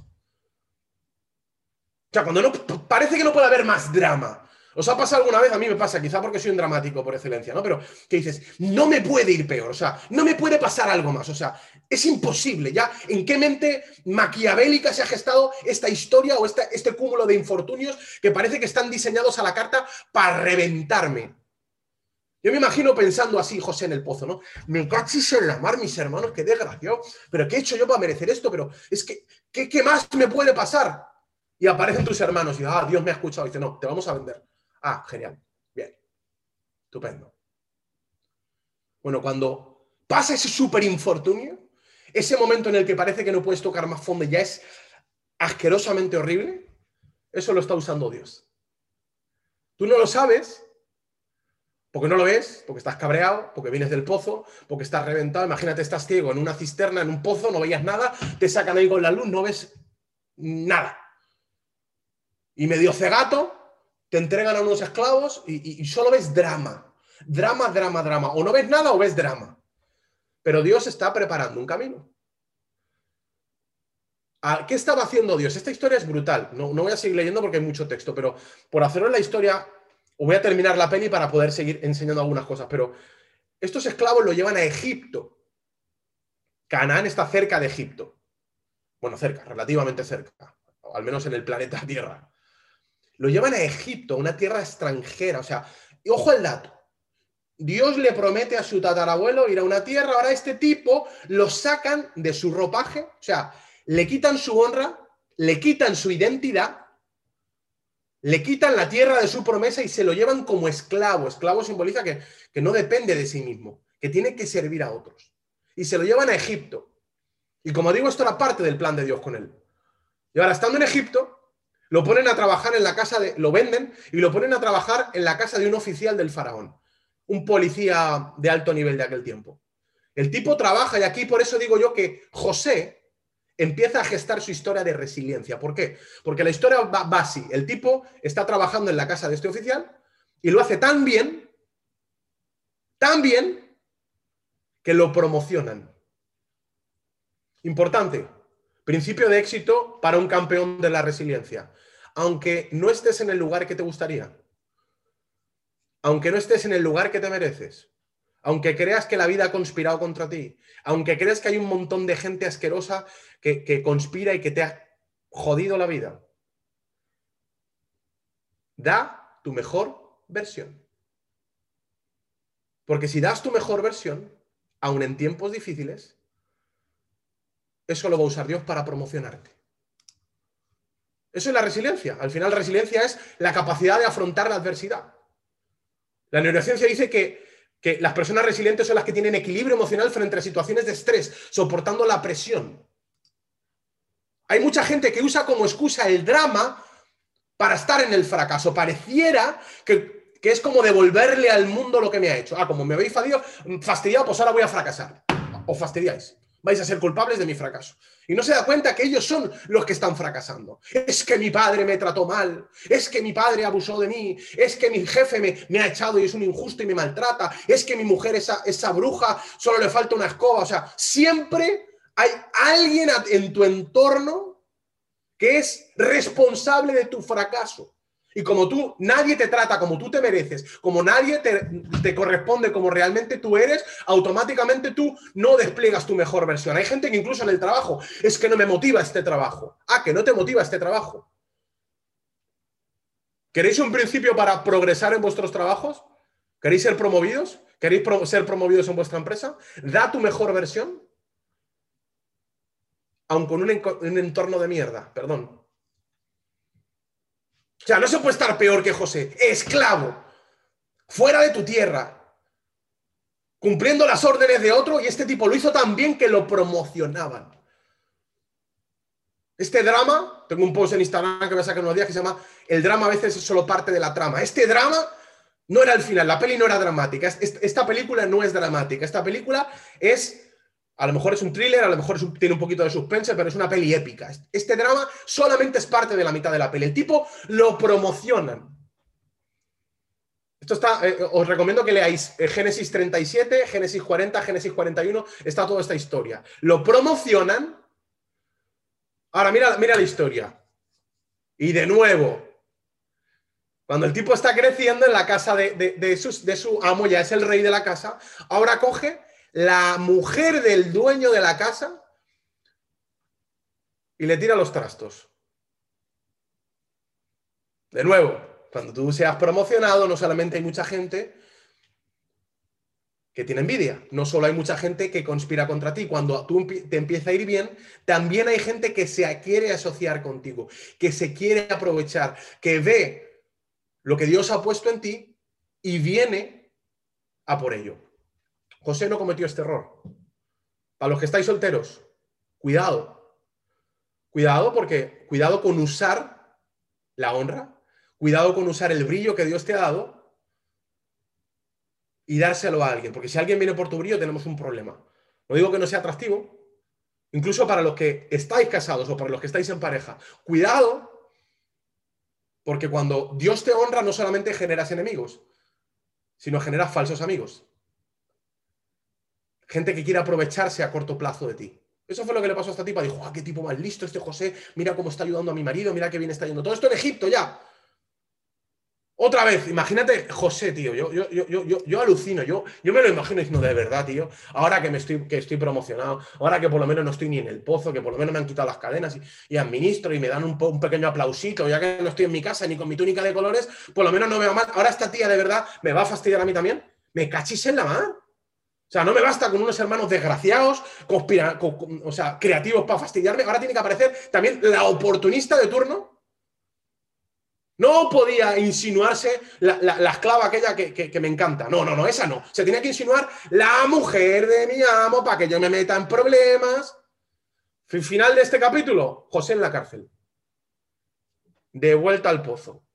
sea, cuando no, parece que no puede haber más drama. ¿Os ha pasado alguna vez? A mí me pasa, quizá porque soy un dramático por excelencia, ¿no? Pero que dices, no me puede ir peor, o sea, no me puede pasar algo más, o sea, es imposible. Ya, ¿en qué mente maquiavélica se ha gestado esta historia o este, este cúmulo de infortunios que parece que están diseñados a la carta para reventarme? Yo me imagino pensando así, José, en el pozo, ¿no? Me cachis en la mar, mis hermanos, qué desgraciado. Pero ¿qué he hecho yo para merecer esto? Pero es que, ¿qué, qué más me puede pasar? Y aparecen tus hermanos y, ah, Dios me ha escuchado. Y dice, no, te vamos a vender. Ah, genial. Bien. Estupendo. Bueno, cuando pasa ese súper infortunio, ese momento en el que parece que no puedes tocar más fondo y ya es asquerosamente horrible, eso lo está usando Dios. Tú no lo sabes porque no lo ves, porque estás cabreado, porque vienes del pozo, porque estás reventado. Imagínate, estás ciego en una cisterna, en un pozo, no veías nada, te sacan ahí con la luz, no ves nada. Y medio cegato, te entregan a unos esclavos y, solo ves drama. Drama, drama, drama. O no ves nada o ves drama. Pero Dios está preparando un camino. ¿Qué estaba haciendo Dios? Esta historia es brutal. No, voy a seguir leyendo porque hay mucho texto, pero por hacerlo en la historia, voy a terminar la peli para poder seguir enseñando algunas cosas. Pero estos esclavos lo llevan a Egipto. Canaán está cerca de Egipto. Bueno, cerca, relativamente cerca. al menos en el planeta Tierra. Lo llevan a Egipto, una tierra extranjera. O sea, ojo al dato. Dios le promete a su tatarabuelo ir a una tierra, ahora este tipo lo sacan de su ropaje, o sea, le quitan su honra, le quitan su identidad, le quitan la tierra de su promesa y se lo llevan como esclavo. Esclavo simboliza que, que no depende de sí mismo, que tiene que servir a otros. Y se lo llevan a Egipto. Y como digo, esto era parte del plan de Dios con él. Y ahora, estando en Egipto, lo ponen a trabajar en la casa de, lo venden y lo ponen a trabajar en la casa de un oficial del faraón, un policía de alto nivel de aquel tiempo. El tipo trabaja y aquí por eso digo yo que José empieza a gestar su historia de resiliencia. ¿Por qué? Porque la historia va, así. El tipo está trabajando en la casa de este oficial y lo hace tan bien, tan bien, que lo promocionan. Importante, principio de éxito para un campeón de la resiliencia aunque no estés en el lugar que te gustaría, aunque no estés en el lugar que te mereces, aunque creas que la vida ha conspirado contra ti, aunque creas que hay un montón de gente asquerosa que, conspira y que te ha jodido la vida, da tu mejor versión. Porque si das tu mejor versión, aun en tiempos difíciles, eso lo va a usar Dios para promocionarte. Eso es la resiliencia. Al final, resiliencia es la capacidad de afrontar la adversidad. La neurociencia dice que, las personas resilientes son las que tienen equilibrio emocional frente a situaciones de estrés, soportando la presión. Hay mucha gente que usa como excusa el drama para estar en el fracaso. Pareciera que, que es como devolverle al mundo lo que me ha hecho. Ah, como me habéis fastidiado, pues ahora voy a fracasar. O fastidiáis vais a ser culpables de mi fracaso. Y no se da cuenta que ellos son los que están fracasando. Es que mi padre me trató mal, es que mi padre abusó de mí, es que mi jefe me, ha echado y es un injusto y me maltrata, es que mi mujer, esa, esa bruja, solo le falta una escoba. O sea, siempre hay alguien en tu entorno que es responsable de tu fracaso. Y como tú, nadie te trata como tú te mereces, como nadie te, corresponde como realmente tú eres, automáticamente tú no despliegas tu mejor versión. Hay gente que incluso en el trabajo, es que no me motiva este trabajo. Ah, que no te motiva este trabajo. ¿Queréis un principio para progresar en vuestros trabajos? ¿Queréis ser promovidos? ¿Queréis ser promovidos en vuestra empresa? Da tu mejor versión. Aun con un entorno de mierda, perdón, o sea, no se puede estar peor que José. Esclavo. Fuera de tu tierra. Cumpliendo las órdenes de otro y este tipo lo hizo tan bien que lo promocionaban. Este drama, tengo un post en Instagram que me saca unos días que se llama El drama a veces es solo parte de la trama. Este drama no era el final, la peli no era dramática. Esta película no es dramática. Esta película es a lo mejor es un thriller, a lo mejor tiene un poquito de suspense, pero es una peli épica. Este drama solamente es parte de la mitad de la peli. El tipo lo promocionan. Esto está, eh, os recomiendo que leáis eh, Génesis 37, Génesis 40, Génesis 41, está toda esta historia. Lo promocionan. Ahora, mira, mira la historia. Y de nuevo, cuando el tipo está creciendo en la casa de, de, su amo, ya es el rey de la casa, ahora coge la mujer del dueño de la casa y le tira los trastos. De nuevo, cuando tú seas promocionado, no solamente hay mucha gente que tiene envidia, no solo hay mucha gente que conspira contra ti. Cuando tú te empieza a ir bien, también hay gente que se quiere asociar contigo, que se quiere aprovechar, que ve lo que Dios ha puesto en ti y viene a por ello. José no cometió este error. Para los que estáis solteros, cuidado. Cuidado porque, cuidado con usar la honra, cuidado con usar el brillo que Dios te ha dado y dárselo a alguien. Porque si alguien viene por tu brillo, tenemos un problema. No digo que no sea atractivo, incluso para los que estáis casados o para los que estáis en pareja. Cuidado Porque cuando Dios te honra, no solamente generas enemigos, sino generas falsos amigos. Gente que quiere aprovecharse a corto plazo de ti. Eso fue lo que le pasó a esta tipa. Dijo, ah, qué tipo más listo este José. Mira cómo está ayudando a mi marido, mira qué bien está yendo. Todo esto en Egipto ya. Otra vez, imagínate, José, tío, yo, yo, yo, yo, yo alucino, yo, yo me lo imagino diciendo de verdad, tío, ahora que me estoy, que estoy promocionado, ahora que por lo menos no estoy ni en el pozo, que por lo menos me han quitado las cadenas y, administro y me dan un, pequeño aplausito, ya que no estoy en mi casa ni con mi túnica de colores, por lo menos no veo mal. Ahora esta tía de verdad me va a fastidiar a mí también. Me cachis en la mano. O sea, no me basta con unos hermanos desgraciados, conspira, o sea, creativos para fastidiarme. Ahora tiene que aparecer también la oportunista de turno no podía insinuarse la, esclava aquella que, me encanta. No, no, no, esa no. Se tenía que insinuar la mujer de mi amo para que yo me meta en problemas. Final de este capítulo, José en la cárcel. De vuelta al pozo.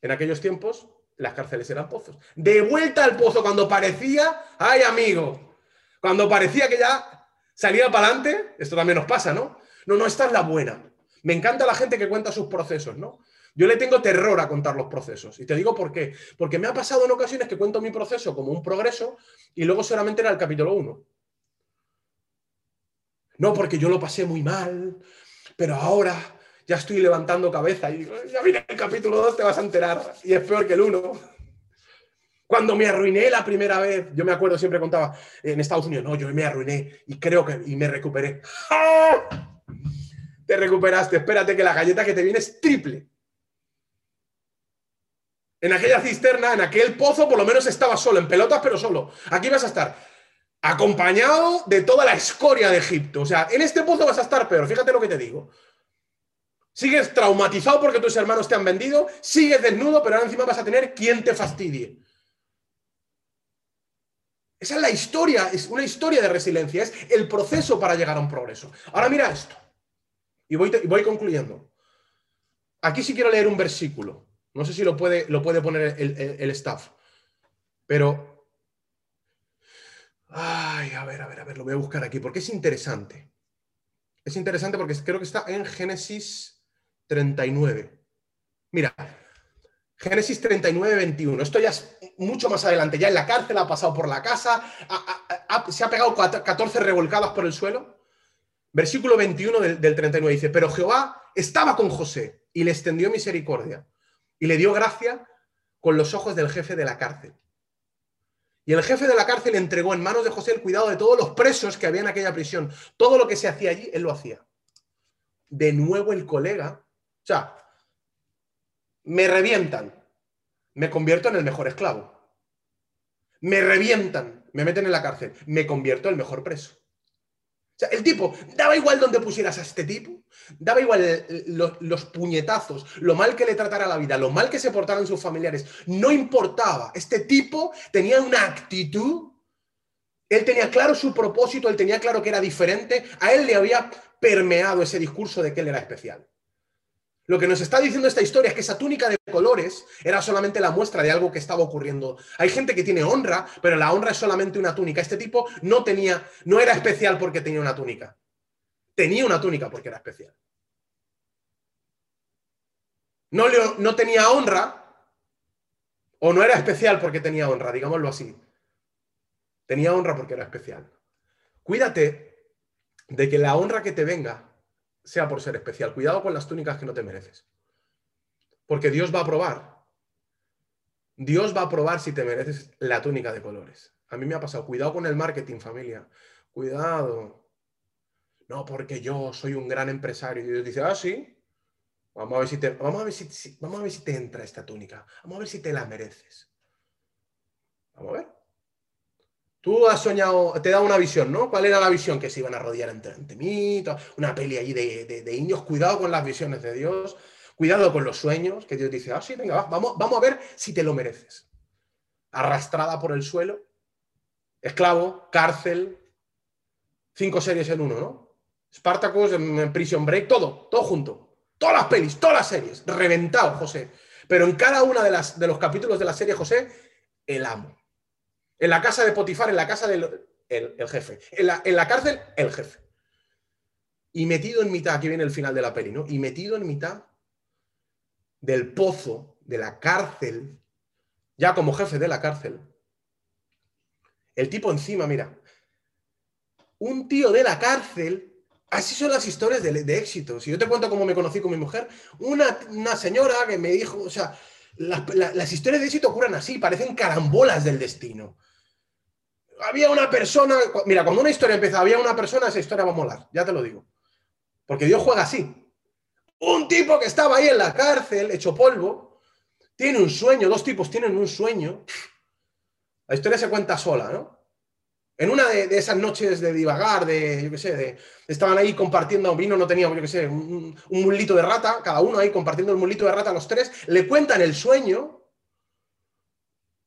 En aquellos tiempos, las cárceles eran pozos. De vuelta al pozo cuando parecía, ay amigo, cuando parecía que ya salía para adelante, esto también nos pasa, ¿no? No, no, esta es la buena. Me encanta la gente que cuenta sus procesos, ¿no? Yo le tengo terror a contar los procesos. Y te digo por qué. Porque me ha pasado en ocasiones que cuento mi proceso como un progreso y luego solamente era el capítulo 1. No, porque yo lo pasé muy mal, pero ahora ya estoy levantando cabeza y ya viene el capítulo 2, te vas a enterar. Y es peor que el 1. Cuando me arruiné la primera vez, yo me acuerdo, siempre contaba en Estados Unidos, no, yo me arruiné y creo que y me recuperé. ¡Ah! Te recuperaste, espérate que la galleta que te viene es triple en aquella cisterna, en aquel pozo, por lo menos estaba solo, en pelotas, pero solo. Aquí vas a estar acompañado de toda la escoria de Egipto. O sea, en este pozo vas a estar peor, fíjate lo que te digo. Sigues traumatizado porque tus hermanos te han vendido, sigues desnudo, pero ahora encima vas a tener quien te fastidie. Esa es la historia, es una historia de resiliencia, es el proceso para llegar a un progreso. Ahora mira esto, y voy, concluyendo. Aquí sí quiero leer un versículo. No sé si lo puede, lo puede poner el, staff. Pero. Ay, a ver, a ver, a ver, lo voy a buscar aquí, porque es interesante. Es interesante porque creo que está en Génesis 39. Mira, Génesis 39, 21. Esto ya es mucho más adelante. Ya en la cárcel ha pasado por la casa, se ha pegado 14 revolcadas por el suelo. Versículo 21 del, del 39 dice: Pero Jehová estaba con José y le extendió misericordia y le dio gracia con los ojos del jefe de la cárcel. Y el jefe de la cárcel entregó en manos de José el cuidado de todos los presos que había en aquella prisión. Todo lo que se hacía allí, él lo hacía. De nuevo el colega, o sea, me revientan, me convierto en el mejor esclavo. Me revientan, me meten en la cárcel, me convierto en el mejor preso. O sea, el tipo, daba igual donde pusieras a este tipo, daba igual los, puñetazos, lo mal que le tratara la vida, lo mal que se portaran sus familiares, no importaba. Este tipo tenía una actitud, él tenía claro su propósito, él tenía claro que era diferente, a él le había permeado ese discurso de que él era especial. Lo que nos está diciendo esta historia es que esa túnica de colores era solamente la muestra de algo que estaba ocurriendo. Hay gente que tiene honra, pero la honra es solamente una túnica. Este tipo no tenía, no era especial porque tenía una túnica. Tenía una túnica porque era especial. No, no tenía honra o no era especial porque tenía honra, digámoslo así. Tenía honra porque era especial. Cuídate de que la honra que te venga sea por ser especial. Cuidado con las túnicas que no te mereces. Porque Dios va a probar. Dios va a probar si te mereces la túnica de colores. A mí me ha pasado. Cuidado con el marketing, familia. Cuidado. No, porque yo soy un gran empresario. Y Dios dice, ah, sí. Vamos a ver si te, vamos a ver si, vamos a ver si te entra esta túnica. Vamos a ver si te la mereces. Vamos a ver. Tú has soñado, te da una visión, ¿no? ¿Cuál era la visión? Que se iban a rodear entre, mí, una peli allí de, de, indios. Cuidado con las visiones de Dios, cuidado con los sueños, que Dios dice, ah, sí, venga, vamos, vamos a ver si te lo mereces. Arrastrada por el suelo, esclavo, cárcel, cinco series en uno, ¿no? Spartacus, Prison Break, todo, todo junto. Todas las pelis, todas las series, reventado, José. Pero en cada uno de, las, de los capítulos de la serie, José, el amo. En la casa de Potifar, en la casa del el, jefe. En la, en la, cárcel, el jefe. Y metido en mitad, aquí viene el final de la peli, ¿no? Y metido en mitad del pozo, de la cárcel, ya como jefe de la cárcel, el tipo encima, mira, un tío de la cárcel Así son las historias de, éxito. Si yo te cuento cómo me conocí con mi mujer, una, señora que me dijo, o sea, las historias de éxito ocurren así, parecen carambolas del destino. Había una persona, mira, cuando una historia empieza, había una persona, esa historia va a molar, ya te lo digo. Porque Dios juega así. Un tipo que estaba ahí en la cárcel, hecho polvo, tiene un sueño, dos tipos tienen un sueño. La historia se cuenta sola, ¿no? En una de, esas noches de divagar, de, yo qué sé, de, estaban ahí compartiendo vino, no teníamos, yo qué sé, un, un mulito de rata, cada uno ahí compartiendo el mulito de rata los tres, le cuentan el sueño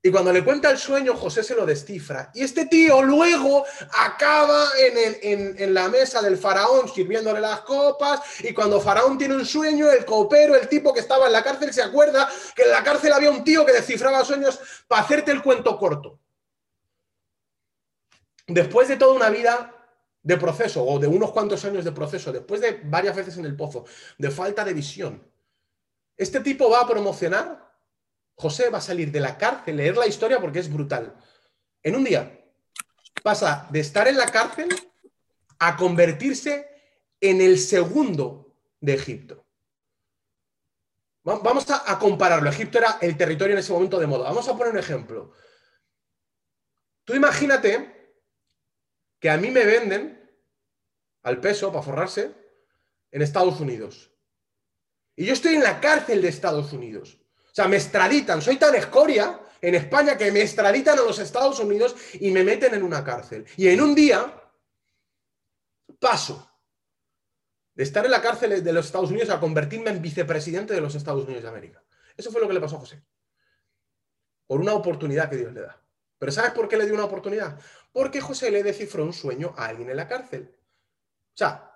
y cuando le cuenta el sueño, José se lo descifra. Y este tío luego acaba en, la mesa del faraón sirviéndole las copas. Y cuando faraón tiene un sueño, el copero, el tipo que estaba en la cárcel, se acuerda que en la cárcel había un tío que descifraba sueños para hacerte el cuento corto después de toda una vida de proceso o de unos cuantos años de proceso, después de varias veces en el pozo, de falta de visión, este tipo va a promocionar, José va a salir de la cárcel, leer la historia porque es brutal. En un día pasa de estar en la cárcel a convertirse en el segundo de Egipto. Vamos a, compararlo. Egipto era el territorio en ese momento de moda. Vamos a poner un ejemplo. Tú imagínate que a mí me venden al peso para forrarse en Estados Unidos. Y yo estoy en la cárcel de Estados Unidos. Sea, me extraditan. Soy tan escoria en España que me extraditan a los Estados Unidos y me meten en una cárcel. Y en un día paso de estar en la cárcel de los Estados Unidos a convertirme en vicepresidente de los Estados Unidos de América. Eso fue lo que le pasó a José. Por una oportunidad que Dios le da. Pero ¿sabes por qué le dio una oportunidad? Porque José le descifró un sueño a alguien en la cárcel. O sea,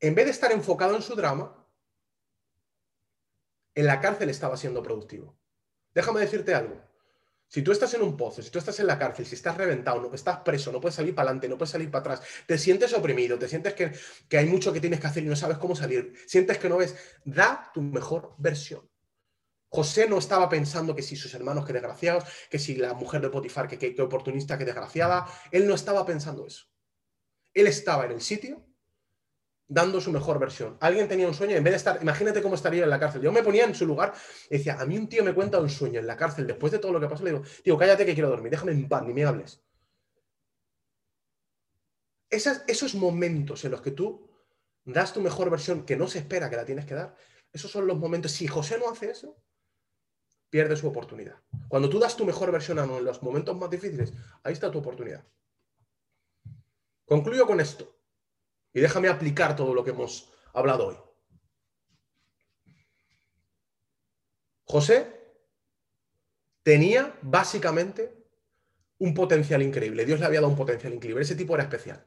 en vez de estar enfocado en su drama, en la cárcel estaba siendo productivo. Déjame decirte algo. Si tú estás en un pozo, si tú estás en la cárcel, si estás reventado, no, estás preso, no puedes salir para adelante, no puedes salir para atrás, te sientes oprimido, te sientes que, que hay mucho que tienes que hacer y no sabes cómo salir, sientes que no ves, da tu mejor versión. José no estaba pensando que si sus hermanos, que desgraciados, que si la mujer de Potifar, que, que, oportunista, que desgraciada. Él no estaba pensando eso. Él estaba en el sitio dando su mejor versión. Alguien tenía un sueño, en vez de estar, imagínate cómo estaría en la cárcel. Yo me ponía en su lugar y decía, a mí un tío me cuenta un sueño en la cárcel, después de todo lo que pasó, le digo, tío, cállate que quiero dormir, déjame en paz, ni me hables. esos momentos en los que tú das tu mejor versión, que no se espera que la tienes que dar, esos son los momentos. Si José no hace eso, pierde su oportunidad. Cuando tú das tu mejor versión en los momentos más difíciles, ahí está tu oportunidad. Concluyo con esto y déjame aplicar todo lo que hemos hablado hoy. José tenía básicamente un potencial increíble. Dios le había dado un potencial increíble. Ese tipo era especial.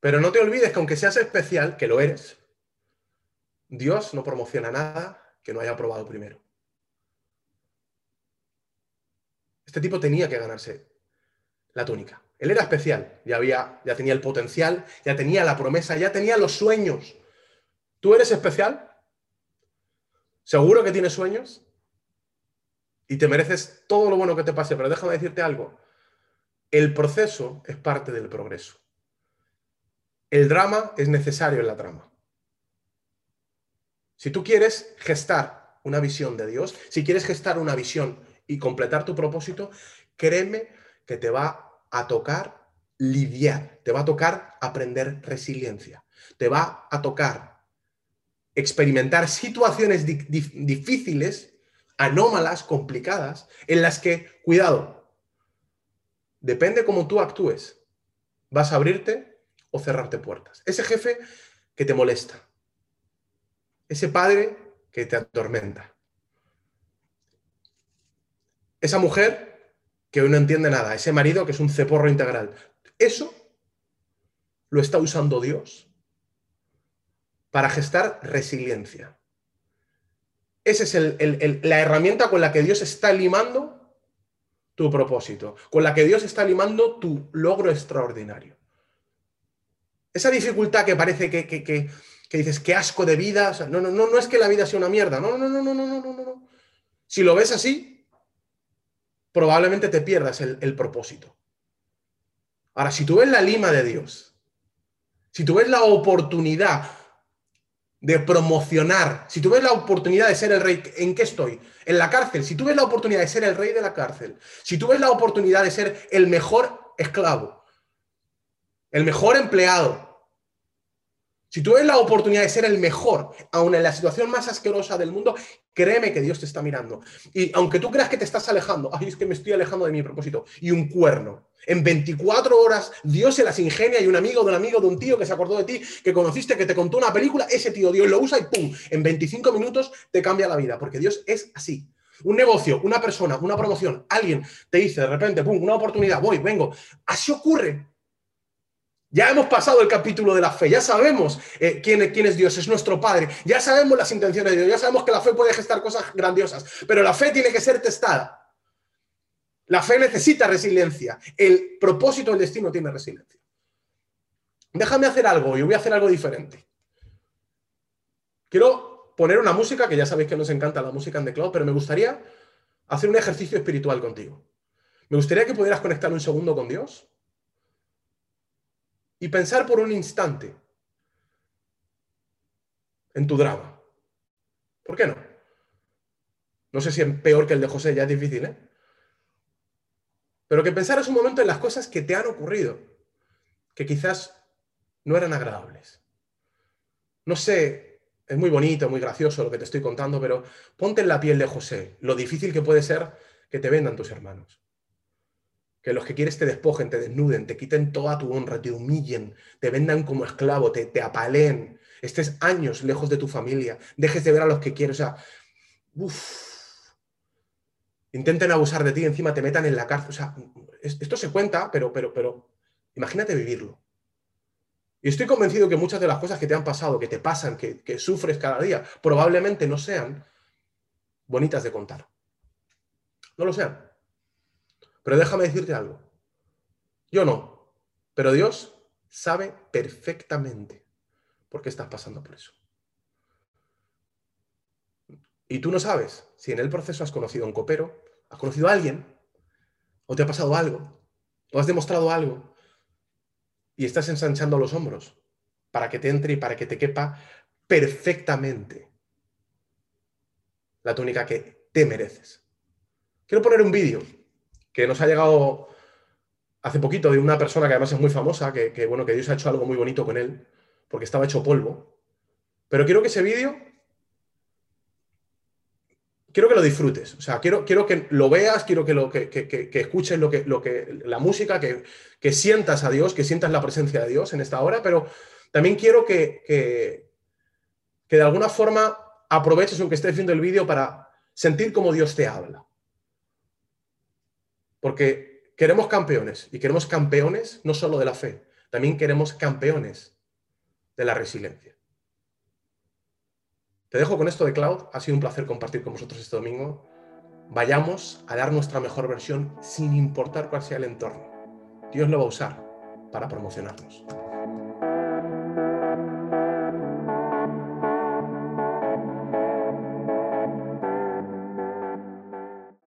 Pero no te olvides que aunque seas especial, que lo eres, Dios no promociona nada que no haya probado primero. Este tipo tenía que ganarse la túnica. Él era especial, ya, había, ya tenía el potencial, ya tenía la promesa, ya tenía los sueños. ¿Tú eres especial? ¿Seguro que tienes sueños? Y te mereces todo lo bueno que te pase, pero déjame decirte algo. El proceso es parte del progreso. El drama es necesario en la trama. Si tú quieres gestar una visión de Dios, si quieres gestar una visión y completar tu propósito, créeme que te va a tocar lidiar, te va a tocar aprender resiliencia, te va a tocar experimentar situaciones difíciles, anómalas, complicadas, en las que, cuidado, depende cómo tú actúes, vas a abrirte o cerrarte puertas. Ese jefe que te molesta, ese padre que te atormenta, esa mujer que hoy no entiende nada, ese marido que es un ceporro integral. Eso lo está usando Dios para gestar resiliencia. Esa es la herramienta con la que Dios está limando tu propósito, con la que Dios está limando tu logro extraordinario. Esa dificultad que parece que, que dices, qué asco de vida. no, no, no, no es que la vida sea una mierda. No, no, no, no, no, no, no, no. Si lo ves así, probablemente te pierdas el, propósito. Ahora, si tú ves la lima de Dios, si tú ves la oportunidad de promocionar, si tú ves la oportunidad de ser el rey, ¿en qué estoy? En la cárcel. Si tú ves la oportunidad de ser el rey de la cárcel, si tú ves la oportunidad de ser el mejor esclavo, el mejor empleado, si tú ves la oportunidad de ser el mejor, aun en la situación más asquerosa del mundo, créeme que Dios te está mirando. Y aunque tú creas que te estás alejando, ay, es que me estoy alejando de mi propósito, y un cuerno. En 24 horas Dios se las ingenia y un amigo de un amigo de un tío que se acordó de ti, que conociste, que te contó una película, ese tío Dios lo usa y ¡pum! En 25 minutos te cambia la vida, porque Dios es así. Un negocio, una persona, una promoción, alguien te dice de repente, ¡pum! Una oportunidad, voy, vengo. Así ocurre. Ya hemos pasado el capítulo de la fe, ya sabemos eh, quién, es Dios, es nuestro Padre, ya sabemos las intenciones de Dios, ya sabemos que la fe puede gestar cosas grandiosas, pero la fe tiene que ser testada. La fe necesita resiliencia, el propósito del destino tiene resiliencia. Déjame hacer algo, yo voy a hacer algo diferente. Quiero poner una música, que ya sabéis que nos encanta la música en The Cloud, pero me gustaría hacer un ejercicio espiritual contigo. Me gustaría que pudieras conectar un segundo con Dios y pensar por un instante en tu drama. ¿Por qué no? No sé si es peor que el de José, ya es difícil, ¿eh? Pero que pensaras un momento en las cosas que te han ocurrido, que quizás no eran agradables. No sé, es muy bonito, muy gracioso lo que te estoy contando, pero ponte en la piel de José, lo difícil que puede ser que te vendan tus hermanos que los que quieres te despojen, te desnuden, te quiten toda tu honra, te humillen, te vendan como esclavo, te, te apaleen, estés años lejos de tu familia, dejes de ver a los que quieres, o sea, intenten abusar de ti, encima te metan en la cárcel, o sea, esto se cuenta, pero, pero, pero, imagínate vivirlo. Y estoy convencido que muchas de las cosas que te han pasado, que te pasan, que, que sufres cada día, probablemente no sean bonitas de contar. No lo sean. Pero déjame decirte algo. Yo no, pero Dios sabe perfectamente por qué estás pasando por eso. Y tú no sabes si en el proceso has conocido a un copero, has conocido a alguien, o te ha pasado algo, o has demostrado algo, y estás ensanchando los hombros para que te entre y para que te quepa perfectamente la túnica que te mereces. Quiero poner un vídeo que nos ha llegado hace poquito de una persona que además es muy famosa, que, bueno, que Dios ha hecho algo muy bonito con él, porque estaba hecho polvo. Pero quiero que ese vídeo, quiero que lo disfrutes. O sea, quiero, quiero que lo veas, quiero que, lo, que, escuches lo que, lo que, la música, que, que sientas a Dios, que sientas la presencia de Dios en esta hora, pero también quiero que, que, de alguna forma aproveches, aunque estés viendo el vídeo, para sentir cómo Dios te habla. Porque queremos campeones y queremos campeones no solo de la fe, también queremos campeones de la resiliencia. Te dejo con esto de Cloud. Ha sido un placer compartir con vosotros este domingo. Vayamos a dar nuestra mejor versión sin importar cuál sea el entorno. Dios lo va a usar para promocionarnos.